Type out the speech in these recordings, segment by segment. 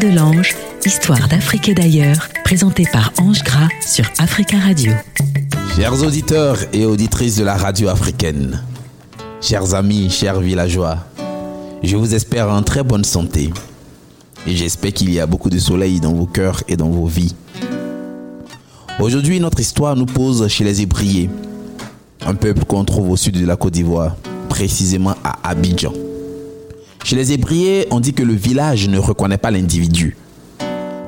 De l'ange, histoire d'Afrique et d'ailleurs, présentée par Ange Gras sur Africa Radio. Chers auditeurs et auditrices de la radio africaine, chers amis, chers villageois, je vous espère en très bonne santé. Et j'espère qu'il y a beaucoup de soleil dans vos cœurs et dans vos vies. Aujourd'hui, notre histoire nous pose chez les Hébriers, un peuple qu'on trouve au sud de la Côte d'Ivoire, précisément à Abidjan. Chez les Hébriers, on dit que le village ne reconnaît pas l'individu,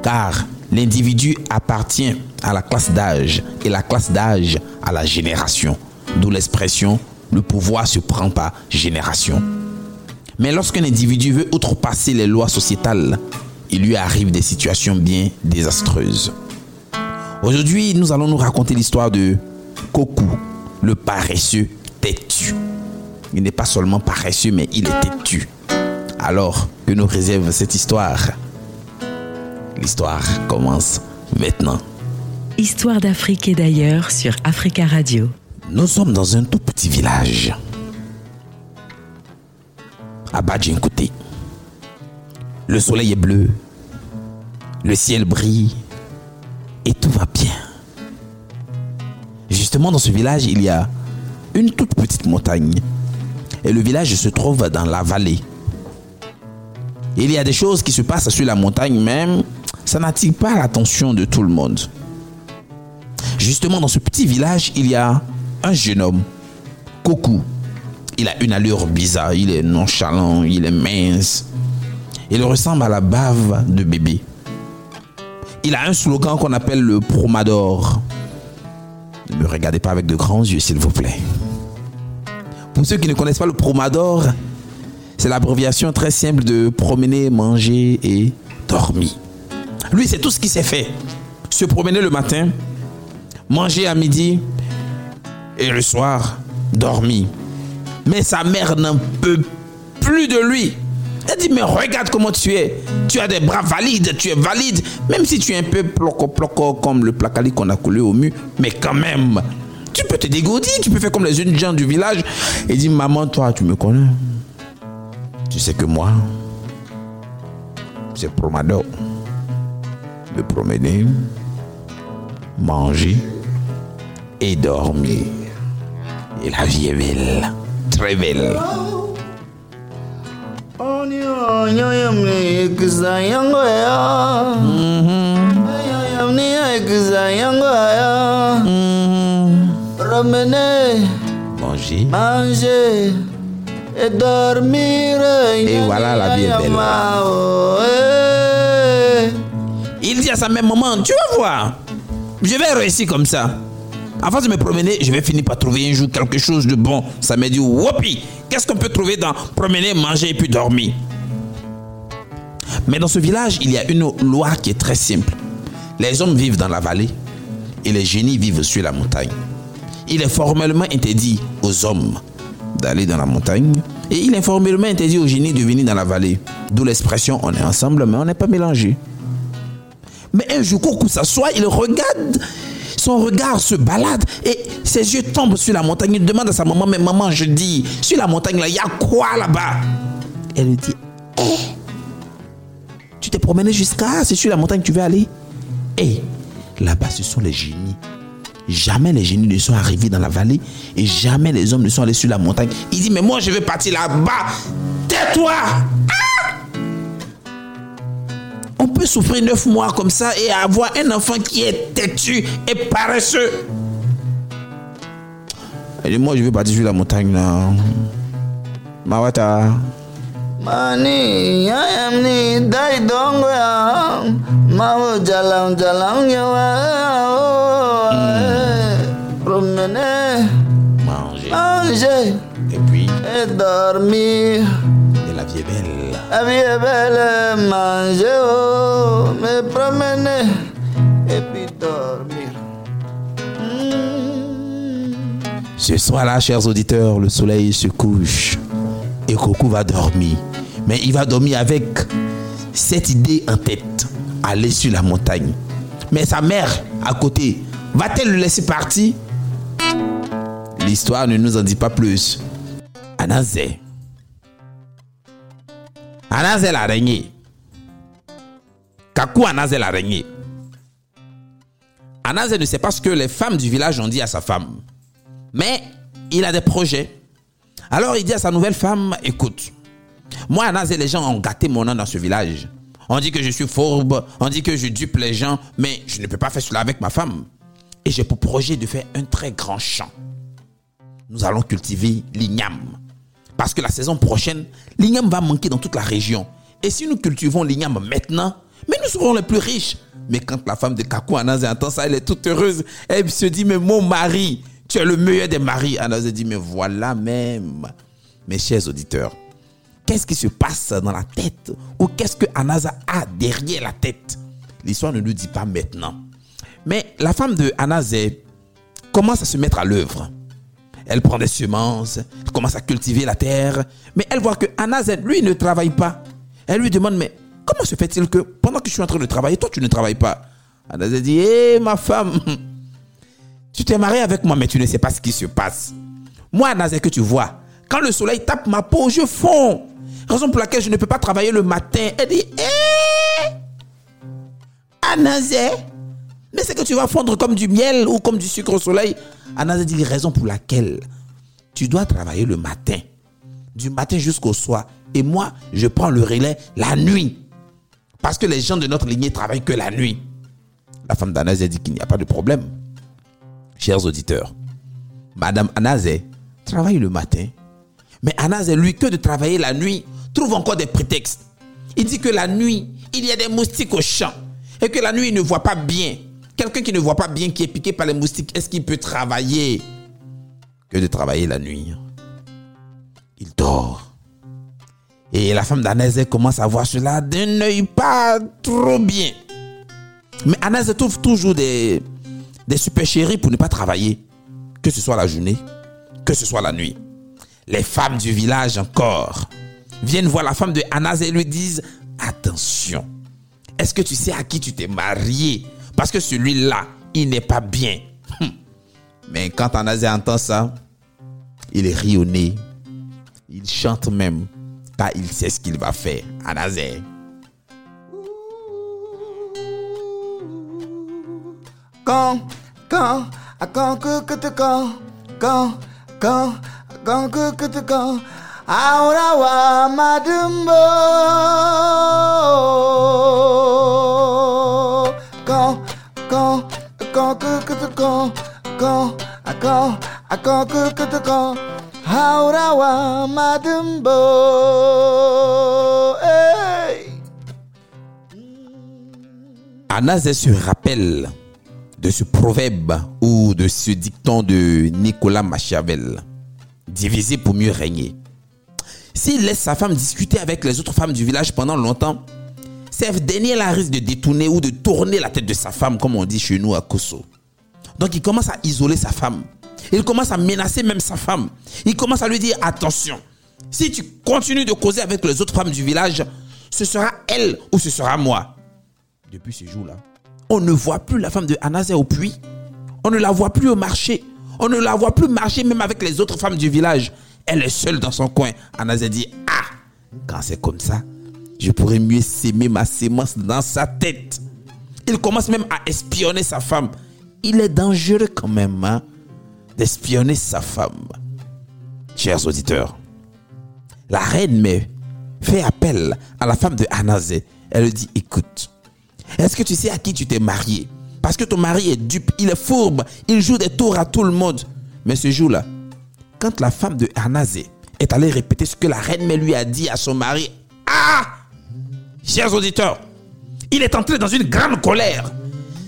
car l'individu appartient à la classe d'âge et la classe d'âge à la génération, d'où l'expression le pouvoir se prend par génération. Mais lorsqu'un individu veut outrepasser les lois sociétales, il lui arrive des situations bien désastreuses. Aujourd'hui, nous allons nous raconter l'histoire de Koku, le paresseux têtu. Il n'est pas seulement paresseux, mais il est têtu. Alors, que nous réserve cette histoire L'histoire commence maintenant. Histoire d'Afrique et d'ailleurs sur Africa Radio. Nous sommes dans un tout petit village. À Badjinkouté. Le soleil est bleu. Le ciel brille. Et tout va bien. Justement, dans ce village, il y a une toute petite montagne. Et le village se trouve dans la vallée. Il y a des choses qui se passent sur la montagne même. Ça n'attire pas l'attention de tout le monde. Justement, dans ce petit village, il y a un jeune homme, Koku. Il a une allure bizarre, il est nonchalant, il est mince. Il ressemble à la bave de bébé. Il a un slogan qu'on appelle le promador. Ne me regardez pas avec de grands yeux, s'il vous plaît. Pour ceux qui ne connaissent pas le promador, c'est l'abréviation très simple de promener, manger et dormir. Lui, c'est tout ce qu'il sait fait. Se promener le matin, manger à midi et le soir, dormir. Mais sa mère n'en peut plus de lui. Elle dit, mais regarde comment tu es. Tu as des bras valides, tu es valide. Même si tu es un peu ploco-ploco comme le placali qu'on a collé au mur. Mais quand même, tu peux te dégourdir, tu peux faire comme les jeunes gens du village. Et dit, maman, toi, tu me connais. Tu sais que moi, c'est promenade. De promener, manger et dormir. Et la vie est belle, très belle. Manger. Manger et dormir. Et voilà la vie est belle. Il dit à sa mère, maman, tu vas voir. Je vais réussir comme ça. Avant de me promener, je vais finir par trouver un jour quelque chose de bon. Ça m'a dit, whoopie, qu'est-ce qu'on peut trouver dans promener, manger et puis dormir? Mais dans ce village, il y a une loi qui est très simple. Les hommes vivent dans la vallée et les génies vivent sur la montagne. Il est formellement interdit aux hommes d'aller dans la montagne et il est formellement interdit aux génies de venir dans la vallée. D'où l'expression on est ensemble mais on n'est pas mélangé. Mais un jour, Koku s'assoit, il regarde, son regard se balade et ses yeux tombent sur la montagne. Il demande à sa maman, mais maman, je dis, sur la montagne là, il y a quoi là-bas? Elle lui dit, hé, tu t'es promené jusqu'à, c'est sur la montagne que tu veux aller Hé, là-bas, ce sont les génies. Jamais les génies ne sont arrivés dans la vallée et jamais les hommes ne sont allés sur la montagne. Il dit, mais moi je vais partir là-bas. Tais-toi On peut souffrir neuf mois comme ça et avoir un enfant qui est têtu et paresseux. Il dit, moi je vais partir sur la montagne là. Mawata. Mani Manger. manger Et puis, et dormir et la vie est belle. la vie est belle manger oh me promener et puis dormir Mm. Ce soir-là, chers auditeurs, le soleil se couche et Coco va dormir. Mais il va dormir avec cette idée en tête, aller sur la montagne. Mais sa mère, à côté, va-t-elle le laisser partir? L'histoire ne nous en dit pas plus. Anazé. Anazé l'araignée. Kakou Anazel a régné. Anazel ne sait pas ce que les femmes du village ont dit à sa femme. Mais il a des projets. Alors il dit à sa nouvelle femme, écoute, moi Anazel, les gens ont gâté mon nom dans ce village. On dit que je suis fourbe, on dit que je dupe les gens, mais je ne peux pas faire cela avec ma femme. Et j'ai pour projet de faire un très grand champ. Nous allons cultiver l'igname. Parce que la saison prochaine, l'igname va manquer dans toute la région. Et si nous cultivons l'igname maintenant, mais nous serons les plus riches. Mais quand la femme de Kakou Anazé entend ça, elle est toute heureuse. Elle se dit, mais mon mari, tu es le meilleur des maris. Anazé dit, mais voilà même. Mes chers auditeurs, qu'est-ce qui se passe dans la tête ou qu'est-ce que Anaza a derrière la tête? L'histoire ne nous dit pas maintenant. Mais la femme de Anazé commence à se mettre à l'œuvre. Elle prend des semences, commence à cultiver la terre, mais elle voit que Anazé, lui, ne travaille pas. Elle lui demande, mais comment se fait-il que pendant que je suis en train de travailler, toi, tu ne travailles pas? Anazé dit, hé, ma femme, tu t'es mariée avec moi, mais tu ne sais pas ce qui se passe. Moi, Anazé, que tu vois, quand le soleil tape ma peau, je fonds. Raison pour laquelle je ne peux pas travailler le matin. Elle dit, hé, Anazé, mais c'est que tu vas fondre comme du miel ou comme du sucre au soleil. Anazé dit, raison pour laquelle tu dois travailler le matin, du matin jusqu'au soir. Et moi, je prends le relais la nuit. Parce que les gens de notre lignée travaillent que la nuit. La femme d'Anazé dit qu'il n'y a pas de problème. Chers auditeurs, Madame Anazé travaille le matin. Mais Anazé, lui, que de travailler la nuit, trouve encore des prétextes. Il dit que la nuit, il y a des moustiques au champ. Et que la nuit, il ne voit pas bien. Quelqu'un qui ne voit pas bien, qui est piqué par les moustiques, est-ce qu'il peut travailler Que de travailler la nuit? Il dort. Et la femme d'Anazé commence à voir cela d'un œil pas trop bien. Mais Anazé trouve toujours des, des supercheries pour ne pas travailler. Que ce soit la journée, que ce soit la nuit. Les femmes du village encore viennent voir la femme de Anazé et lui disent Attention, est-ce que tu sais à qui tu t'es marié Parce que celui-là, il n'est pas bien. Hum. Mais quand Anazé entend ça, il rit au nez. Il chante même, car il sait ce qu'il va faire. Anazé. Quand, quand, à quand que que te quand, quand, quand, à quand que que te quand, wa madumbo. Quand, Hey. Anazé se rappelle de ce proverbe ou de ce dicton de Nicolas Machiavel. Diviser pour mieux régner. S'il laisse sa femme discuter avec les autres femmes du village pendant longtemps, cette dernière risque de détourner ou de tourner la tête de sa femme, comme on dit chez nous à Koso. Donc il commence à isoler sa femme. Il commence à menacer même sa femme. Il commence à lui dire attention, si tu continues de causer avec les autres femmes du village, ce sera elle ou ce sera moi. Depuis ce jour-là, on ne voit plus la femme de Anazé au puits. On ne la voit plus au marché. On ne la voit plus marcher même avec les autres femmes du village. Elle est seule dans son coin. Anazé dit Ah, quand c'est comme ça, je pourrais mieux s'aimer ma sémence dans sa tête. Il commence même à espionner sa femme. Il est dangereux quand même hein, d'espionner sa femme. Chers auditeurs, la reine fait appel à la femme de Anazé. Elle lui dit Écoute, est-ce que tu sais à qui tu t'es marié? Parce que ton mari est dupe, il est fourbe, il joue des tours à tout le monde. Mais ce jour-là, quand la femme de Anazé est allée répéter ce que la reine lui a dit à son mari, ah Chers auditeurs, il est entré dans une grande colère.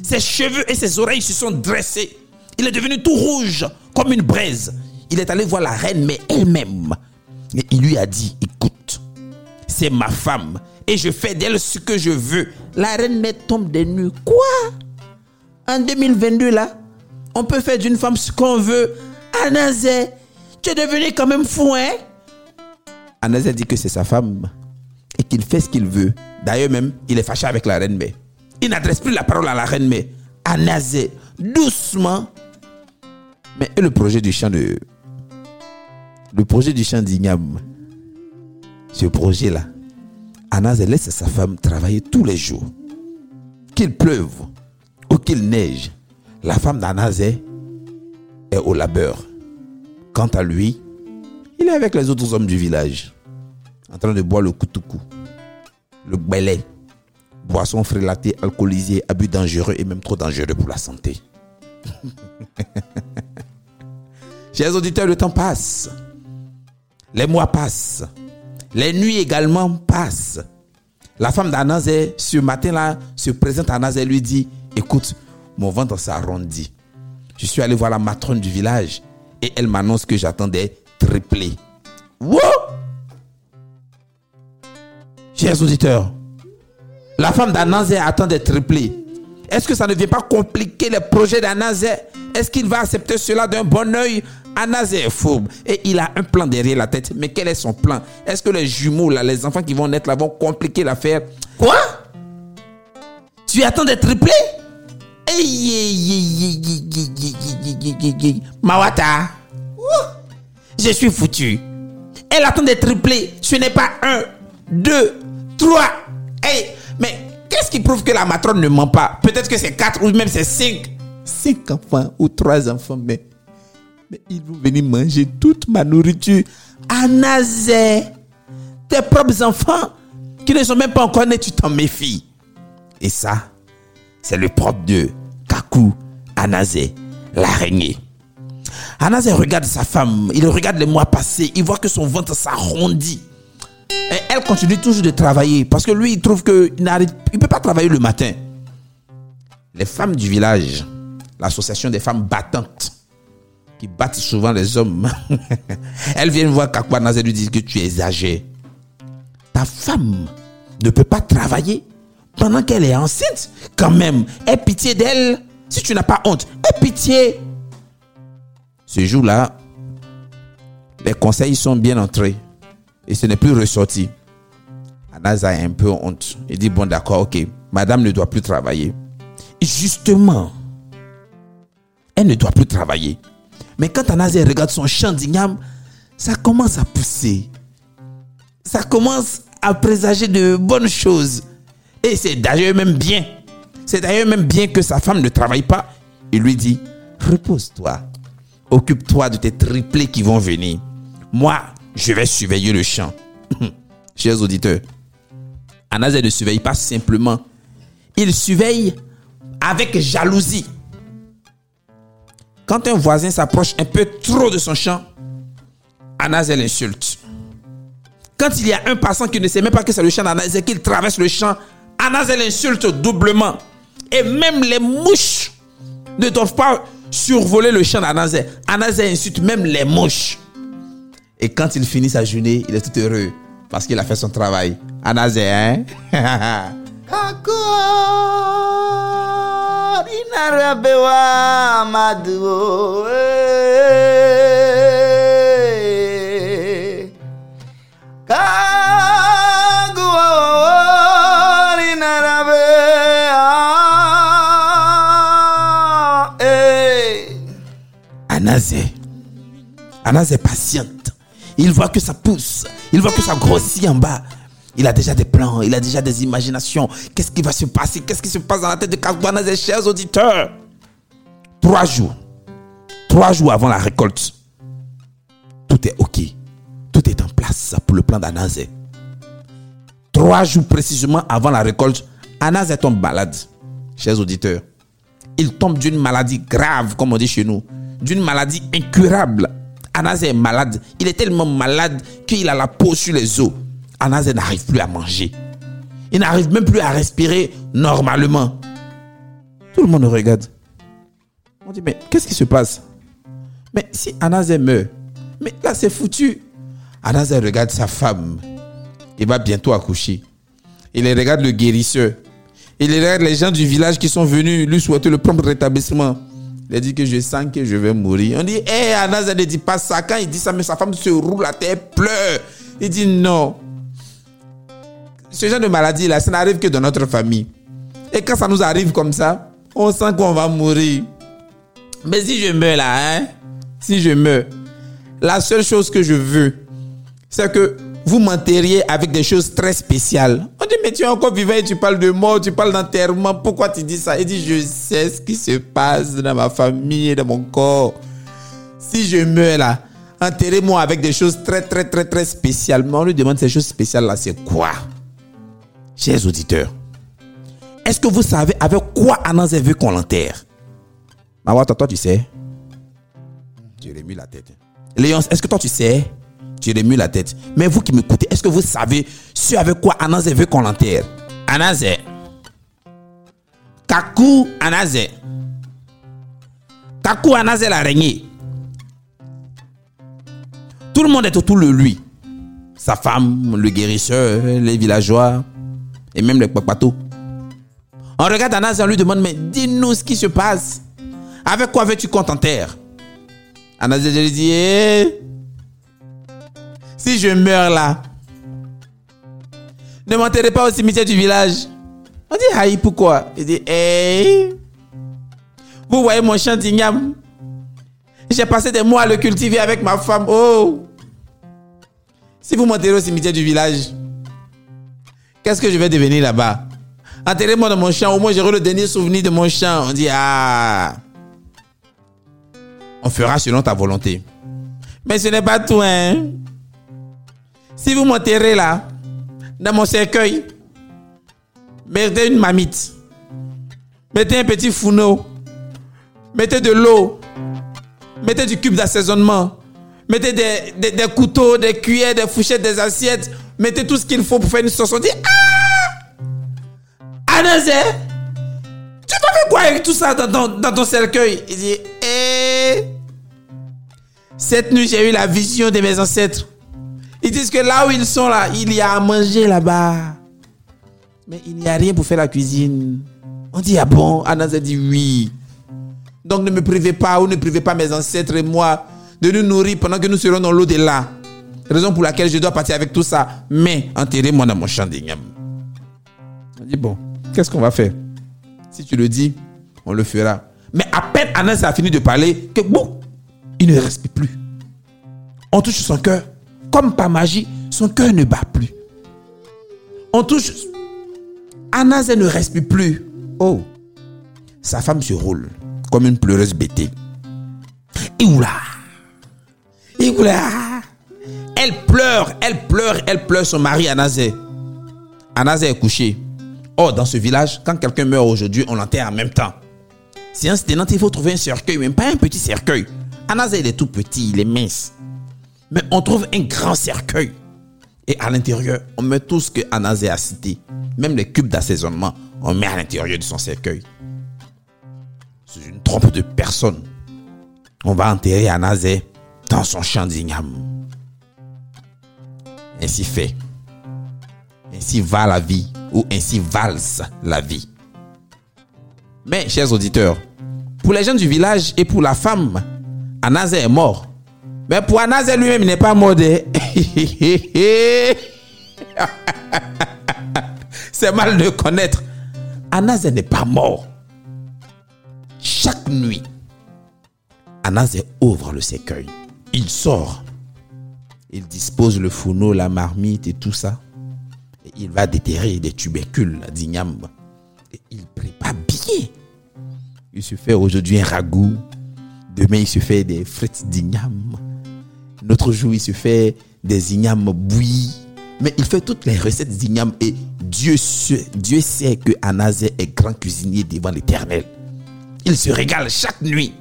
Ses cheveux et ses oreilles se sont dressés. Il est devenu tout rouge, comme une braise. Il est allé voir la reine, mais elle-même. Et il lui a dit, écoute, c'est ma femme et je fais d'elle ce que je veux. La reine mais tombe des nues. Quoi? En 2022 là, on peut faire d'une femme ce qu'on veut. Anazé, tu es devenu quand même fou, hein? Anazé dit que c'est sa femme et qu'il fait ce qu'il veut. D'ailleurs même, il est fâché avec la reine mais. Il n'adresse plus la parole à la reine mais. Anazé, doucement. Mais le projet du champ de... Le projet du d'Ignam. Ce projet-là, Anaz laisse sa femme travailler tous les jours. qu'il pleuve ou qu'il neige, la femme d'Anazé est au labeur. Quant à lui, il est avec les autres hommes du village, en train de boire le koutoukou, le gbélé, boisson frélatée, alcoolisée, abus dangereux et même trop dangereux pour la santé. Chers auditeurs, le temps passe. Les mois passent. Les nuits également passent. La femme d'Anazé, ce matin-là, se présente à Anazé et lui dit Écoute, mon ventre s'arrondit. Je suis allé voir la matrone du village et elle m'annonce que j'attendais triplé. Wow! Chers auditeurs, la femme d'Anazé attend d'être triplé. Est-ce que ça ne vient pas compliquer les projets d'Anazé Est-ce qu'il va accepter cela d'un bon oeil Anazé est fourbe et il a un plan derrière la tête. Mais quel est son plan Est-ce que les jumeaux, là, les enfants qui vont naître là, vont compliquer l'affaire Quoi Tu attends d'être triplé Mawata, je suis foutu. Elle attend d'être triplée. Ce n'est pas un, deux, trois. Hey, mais qu'est-ce qui prouve que la matrone ne ment pas? Peut-être que c'est quatre ou même c'est cinq. Cinq enfants ou trois enfants, mais, mais ils vont venir manger toute ma nourriture. Anazé, tes propres enfants qui ne sont même pas encore nés, tu t'en méfies. Et ça, c'est le propre de Kaku, Anazé, l'araignée. Anazé regarde sa femme, il regarde les mois passés, il voit que son ventre s'arrondit. Elle continue toujours de travailler parce que lui, il trouve qu'il ne peut pas travailler le matin. Les femmes du village, l'association des femmes battantes, qui battent souvent les hommes, elles viennent voir Kaku Anazé et lui disent que tu exagères. Ta femme ne peut pas travailler pendant qu'elle est enceinte. Quand même, aie pitié d'elle. Si tu n'as pas honte, aie pitié. Ce jour-là, les conseils sont bien entrés et ce n'est plus ressorti. Anaza a un peu honte. Il dit, bon d'accord, ok, madame ne doit plus travailler. Et justement, elle ne doit plus travailler. Mais quand Anaza regarde son champ d'igname, ça commence à pousser. Ça commence à présager de bonnes choses. Et c'est d'ailleurs même bien. C'est d'ailleurs même bien que sa femme ne travaille pas. Il lui dit, repose-toi. Occupe-toi de tes triplés qui vont venir. Moi, je vais surveiller le champ. Chers auditeurs, Anazé ne surveille pas simplement. Il surveille avec jalousie. Quand un voisin s'approche un peu trop de son champ, Anazé l'insulte. Quand il y a un passant qui ne sait même pas que c'est le champ d'Anazé, qu'il traverse le champ, Anazé l'insulte doublement. Et même les mouches ne doivent pas survoler le champ d'Anazé. Anazé insulte même les mouches. Et quand il finit sa journée, il est tout heureux parce qu'il a fait son travail. Anazé, hein? Anazé. Anazé est patiente. Il voit que ça pousse. Il voit que ça grossit en bas. Il a déjà des plans, il a déjà des imaginations. Qu'est-ce qui va se passer? Qu'est-ce qui se passe dans la tête de Kasbanazé, chers auditeurs? Trois jours. Trois jours avant la récolte. Tout est OK. Tout est en place pour le plan d'Anazé. Trois jours précisément avant la récolte, Anazé tombe malade. Chers auditeurs, il tombe d'une maladie grave, comme on dit chez nous, d'une maladie incurable. Anazé est malade. Il est tellement malade qu'il a la peau sur les os. Anazé n'arrive plus à manger. Il n'arrive même plus à respirer normalement. Tout le monde regarde. On dit, mais qu'est-ce qui se passe? Mais si Anazé meurt, mais là c'est foutu. Anazé regarde sa femme. Il va bientôt accoucher. Il regarde le guérisseur. Il regarde les gens du village qui sont venus lui souhaiter le prompt rétablissement. Il dit que je sens que je vais mourir. On dit, hé, hey, Anazé ne dit pas ça. Quand il dit ça, mais sa femme se roule à terre, pleure. Il dit non. Ce genre de maladie là, ça n'arrive que dans notre famille. Et quand ça nous arrive comme ça, on sent qu'on va mourir. Mais si je meurs là, hein, si je meurs, la seule chose que je veux, c'est que vous m'enterriez avec des choses très spéciales. Mais tu es encore vivant et tu parles de mort, tu parles d'enterrement. Pourquoi tu dis ça? Il dit, je sais ce qui se passe dans ma famille et dans mon corps. Si je meurs là, enterrez-moi avec des choses très, très, très, très spéciales. Mais on lui demande ces choses spéciales là, c'est quoi? Chers auditeurs, est-ce que vous savez avec quoi Ananzé veut qu'on l'enterre? Maman, toi, toi, tu sais? Tu remues la tête. Léon, est-ce que toi, tu sais? Tu remues la tête. Mais vous qui m'écoutez, est-ce que vous savez ce avec quoi? Ananzé veut qu'on l'enterre Ananzé. Kaku Anazé. Kaku Anazé l'araignée. Tout le monde est autour de lui. Sa femme, le guérisseur, les villageois et même les papatos. On regarde Anazé, on lui demande, mais dis-nous ce qui se passe. Avec quoi veux-tu qu'on t'enterre? Anazé lui dit, eh, si je meurs là, ne m'enterrez pas au cimetière du village. On dit, aïe, pourquoi? Il dit, eh, vous voyez mon champ d'igname? J'ai passé des mois à le cultiver avec ma femme. Oh Si vous m'enterrez au cimetière du village, qu'est-ce que je vais devenir là-bas? Enterrez-moi dans mon champ, au moins j'aurai le dernier souvenir de mon champ. On dit, ah On fera selon ta volonté. Mais ce n'est pas tout, hein Si vous m'enterrez là, dans mon cercueil, mettez une mamite, mettez un petit fourneau, mettez de l'eau, mettez du cube d'assaisonnement, mettez des, couteaux, des cuillères, des fourchettes, des assiettes, mettez tout ce qu'il faut pour faire une sauce. On dit Ah! Anazé, tu vas faire quoi avec tout ça dans, dans ton cercueil? Il dit Eh Cette nuit, j'ai eu la vision de mes ancêtres. Ils disent que là où ils sont là, il y a à manger là-bas. Mais il n'y a rien pour faire la cuisine. On dit, ah bon? Anas a dit oui. Donc ne me privez pas ou ne privez pas mes ancêtres et moi de nous nourrir pendant que nous serons dans l'au-delà. Raison pour laquelle je dois partir avec tout ça. Mais enterrez-moi dans mon champ d'igname. On dit, bon, qu'est-ce qu'on va faire? Si tu le dis, on le fera. Mais à peine Anas a fini de parler, que bon, il ne respire plus. On touche son cœur. Comme par magie, son cœur ne bat plus. On touche. Anazé ne respire plus. Oh. Sa femme se roule comme une pleureuse bêtée. Et oula. Et oula. Elle pleure, elle pleure, elle pleure son mari Anazé. Anazé est couché. Oh, dans ce village, quand quelqu'un meurt aujourd'hui, on l'enterre en même temps. Si un il faut trouver un cercueil, même pas un petit cercueil. Anazé, il est tout petit, il est mince. Mais on trouve un grand cercueil. Et à l'intérieur, on met tout ce que Anazé a cité. Même les cubes d'assaisonnement, on met à l'intérieur de son cercueil. C'est une trompe de personne. On va enterrer Anazé dans son champ d'igname. Ainsi fait. Ainsi va la vie, ou ainsi valse la vie. Mais, chers auditeurs, pour les gens du village et pour la femme, Anazé est mort. Mais pour Anazé lui-même, il n'est pas mort. C'est mal de connaître. Anazé n'est pas mort. Chaque nuit, Anazé ouvre le cercueil. Il sort. Il dispose le fourneau, la marmite et tout ça. Il va déterrer des tubercules d'igname. Et il prépare bien. Il se fait aujourd'hui un ragoût. Demain, il se fait des frites d'igname. L'autre jour, il se fait des ignames bouillis. Mais il fait toutes les recettes d'ignames et Dieu, Dieu sait que Anazé est grand cuisinier devant l'éternel. Il se régale chaque nuit.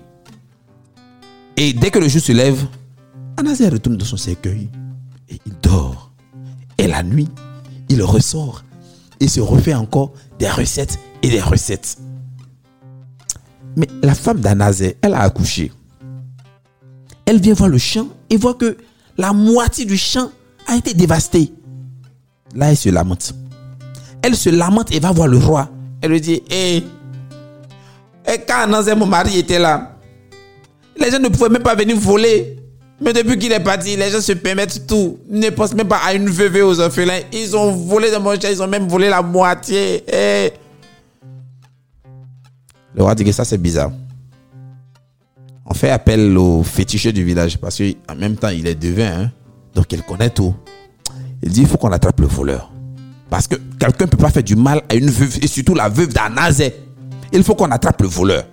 Et dès que le jour se lève, Anazé retourne dans son cercueil et il dort. Et la nuit, il ressort et se refait encore des recettes et des recettes. Mais la femme d'Anazé, elle a accouché. Elle vient voir le champ et voit que la moitié du champ a été dévasté. Là, elle se lamente. Elle se lamente et va voir le roi. Elle lui dit, hé, hey, et quand mon mari, était là, les gens ne pouvaient même pas venir voler. Mais depuis qu'il est parti, les gens se permettent tout. Ils ne pensent même pas à une veuve aux orphelins. Ils ont volé de mon champ, ils ont même volé la moitié. Hey. Le roi dit que ça, c'est bizarre. On fait appel au féticheur du village parce qu'en même temps, il est devin. Hein? Donc, il connaît tout. Il dit, il faut qu'on attrape le voleur. Parce que quelqu'un ne peut pas faire du mal à une veuve, et surtout la veuve d'Anazé. Il faut qu'on attrape le voleur.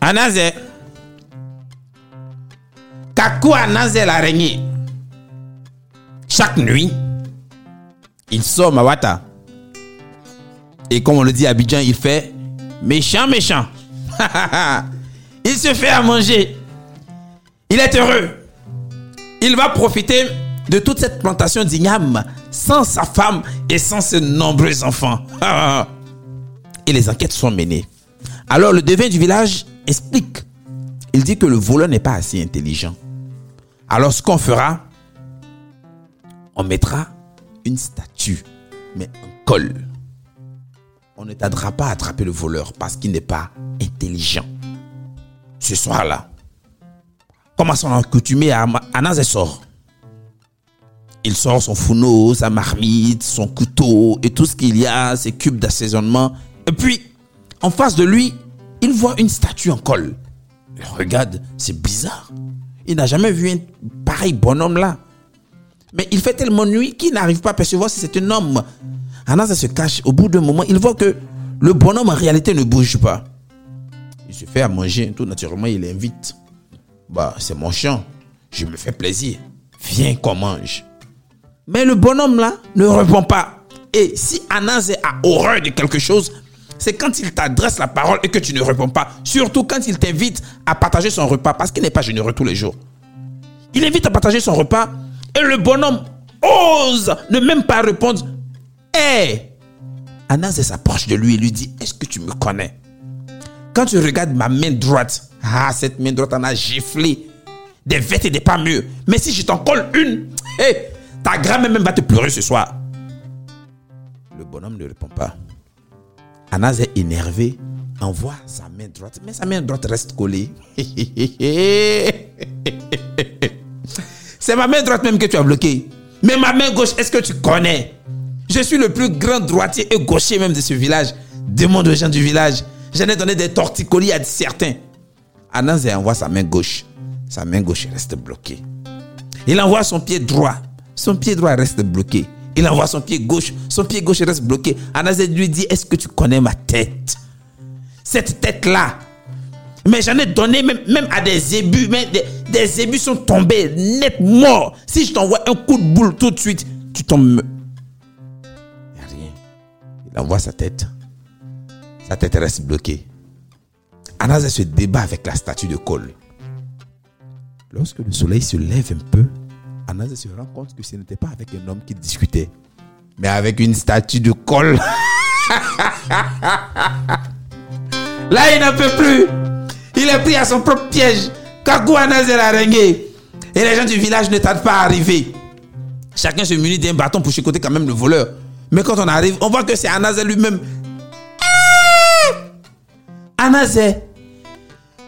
Anazé. Kakou Anazé l'araignée. Chaque nuit, il sort Mawata. Et comme on le dit à Abidjan, il fait méchant, méchant. il se fait à manger. Il est heureux. Il va profiter de toute cette plantation d'igname sans sa femme et sans ses nombreux enfants. et les enquêtes sont menées. Alors le devin du village explique. Il dit que le voleur n'est pas assez intelligent. Alors ce qu'on fera, on mettra une statue, mais en colle. On ne t'aidera pas à attraper le voleur parce qu'il n'est pas intelligent. Ce soir-là, comme à son accoutumé, Anas sort. Il sort son fourneau, sa marmite, son couteau et tout ce qu'il y a, ses cubes d'assaisonnement. Et puis, en face de lui, il voit une statue en. Il regarde, c'est bizarre. Il n'a jamais vu un pareil bonhomme là. Mais il fait tellement nuit qu'il n'arrive pas à percevoir si c'est un homme. Anas se cache. Au bout d'un moment, il voit que le bonhomme en réalité ne bouge pas. Il se fait à manger. Tout naturellement, il invite. Bah, c'est mon champ. Je me fais plaisir. Viens qu'on mange. Mais le bonhomme là ne répond pas. Et si Anas a horreur de quelque chose, c'est quand il t'adresse la parole et que tu ne réponds pas. Surtout quand il t'invite à partager son repas parce qu'il n'est pas généreux tous les jours. Il invite à partager son repas et le bonhomme ose ne même pas répondre. Hé Anas s'approche de lui et lui dit Est-ce que tu me connais? Quand tu regardes ma main droite, ah, cette main droite en a giflé des vêtes et des pas mieux. Mais si je t'en colle une, hé, ta grand-mère même va te pleurer ce soir. Le bonhomme ne répond pas. Anas est énervé, envoie sa main droite, mais sa main droite reste collée. C'est ma main droite même que tu as bloquée. Mais ma main gauche, est-ce que tu connais? Je suis le plus grand droitier et gaucher même de ce village. Demande aux gens du village. J'en ai donné des torticolis à certains. Anas envoie sa main gauche. Sa main gauche reste bloquée. Il envoie son pied droit. Son pied droit reste bloqué. Il envoie son pied gauche. Son pied gauche reste bloqué. Anas lui dit Est-ce que tu connais ma tête? Cette tête-là, mais j'en ai donné même, à des ébus. Mais des, des ébus sont tombés net morts. Si je t'envoie un coup de boule tout de suite, tu tombes. Il n'y a rien. Il envoie sa tête. Sa tête reste bloquée. Anas se débat avec la statue de Cole. Lorsque le soleil se lève un peu, Anas se rend compte que ce n'était pas avec un homme qui discutait, mais avec une statue de Cole. Là, il n'en peut plus. Il est pris à son propre piège. Kagou Anas est Et les gens du village ne tardent pas à arriver. Chacun se munit d'un bâton pour chicoter quand même le voleur. Mais quand on arrive, on voit que c'est Anazé lui-même. Anazé,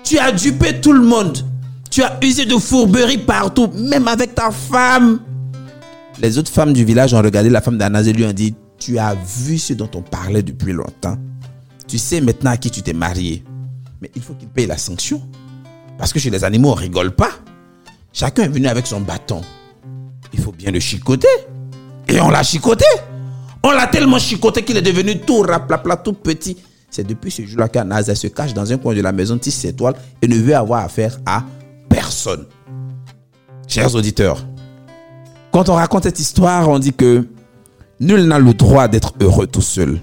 tu as dupé tout le monde. Tu as usé de fourberie partout, même avec ta femme. Les autres femmes du village ont regardé la femme d'Anazé et lui ont dit Tu as vu ce dont on parlait depuis longtemps. Tu sais maintenant à qui tu t'es marié. Mais il faut qu'il paye la sanction. Parce que chez les animaux, on rigole pas. Chacun est venu avec son bâton. Il faut bien le chicoter. Et on l'a chicoté. On l'a tellement chicoté qu'il est devenu tout raplapla, tout petit. C'est depuis ce jour-là qu'Anaza se cache dans un coin de la maison tisse étoile et ne veut avoir affaire à personne. Chers auditeurs, quand on raconte cette histoire, on dit que nul n'a le droit d'être heureux tout seul.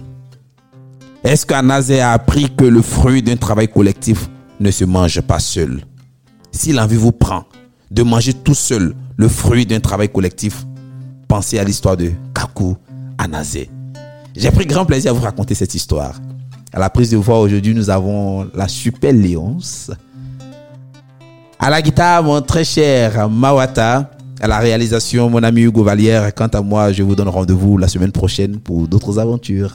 Est-ce qu'Anazé a appris que le fruit d'un travail collectif ne se mange pas seul? Si l'envie vous prend de manger tout seul le fruit d'un travail collectif, pensez à l'histoire de Kaku Anazé. J'ai pris grand plaisir à vous raconter cette histoire. À la prise de voix aujourd'hui, nous avons la super Léonce. À la guitare, mon très cher Mawata. À la réalisation, mon ami Hugo Vallière. Quant à moi, je vous donne rendez-vous la semaine prochaine pour d'autres aventures.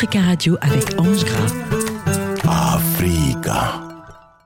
Africa Radio avec Ange Gras. Africa.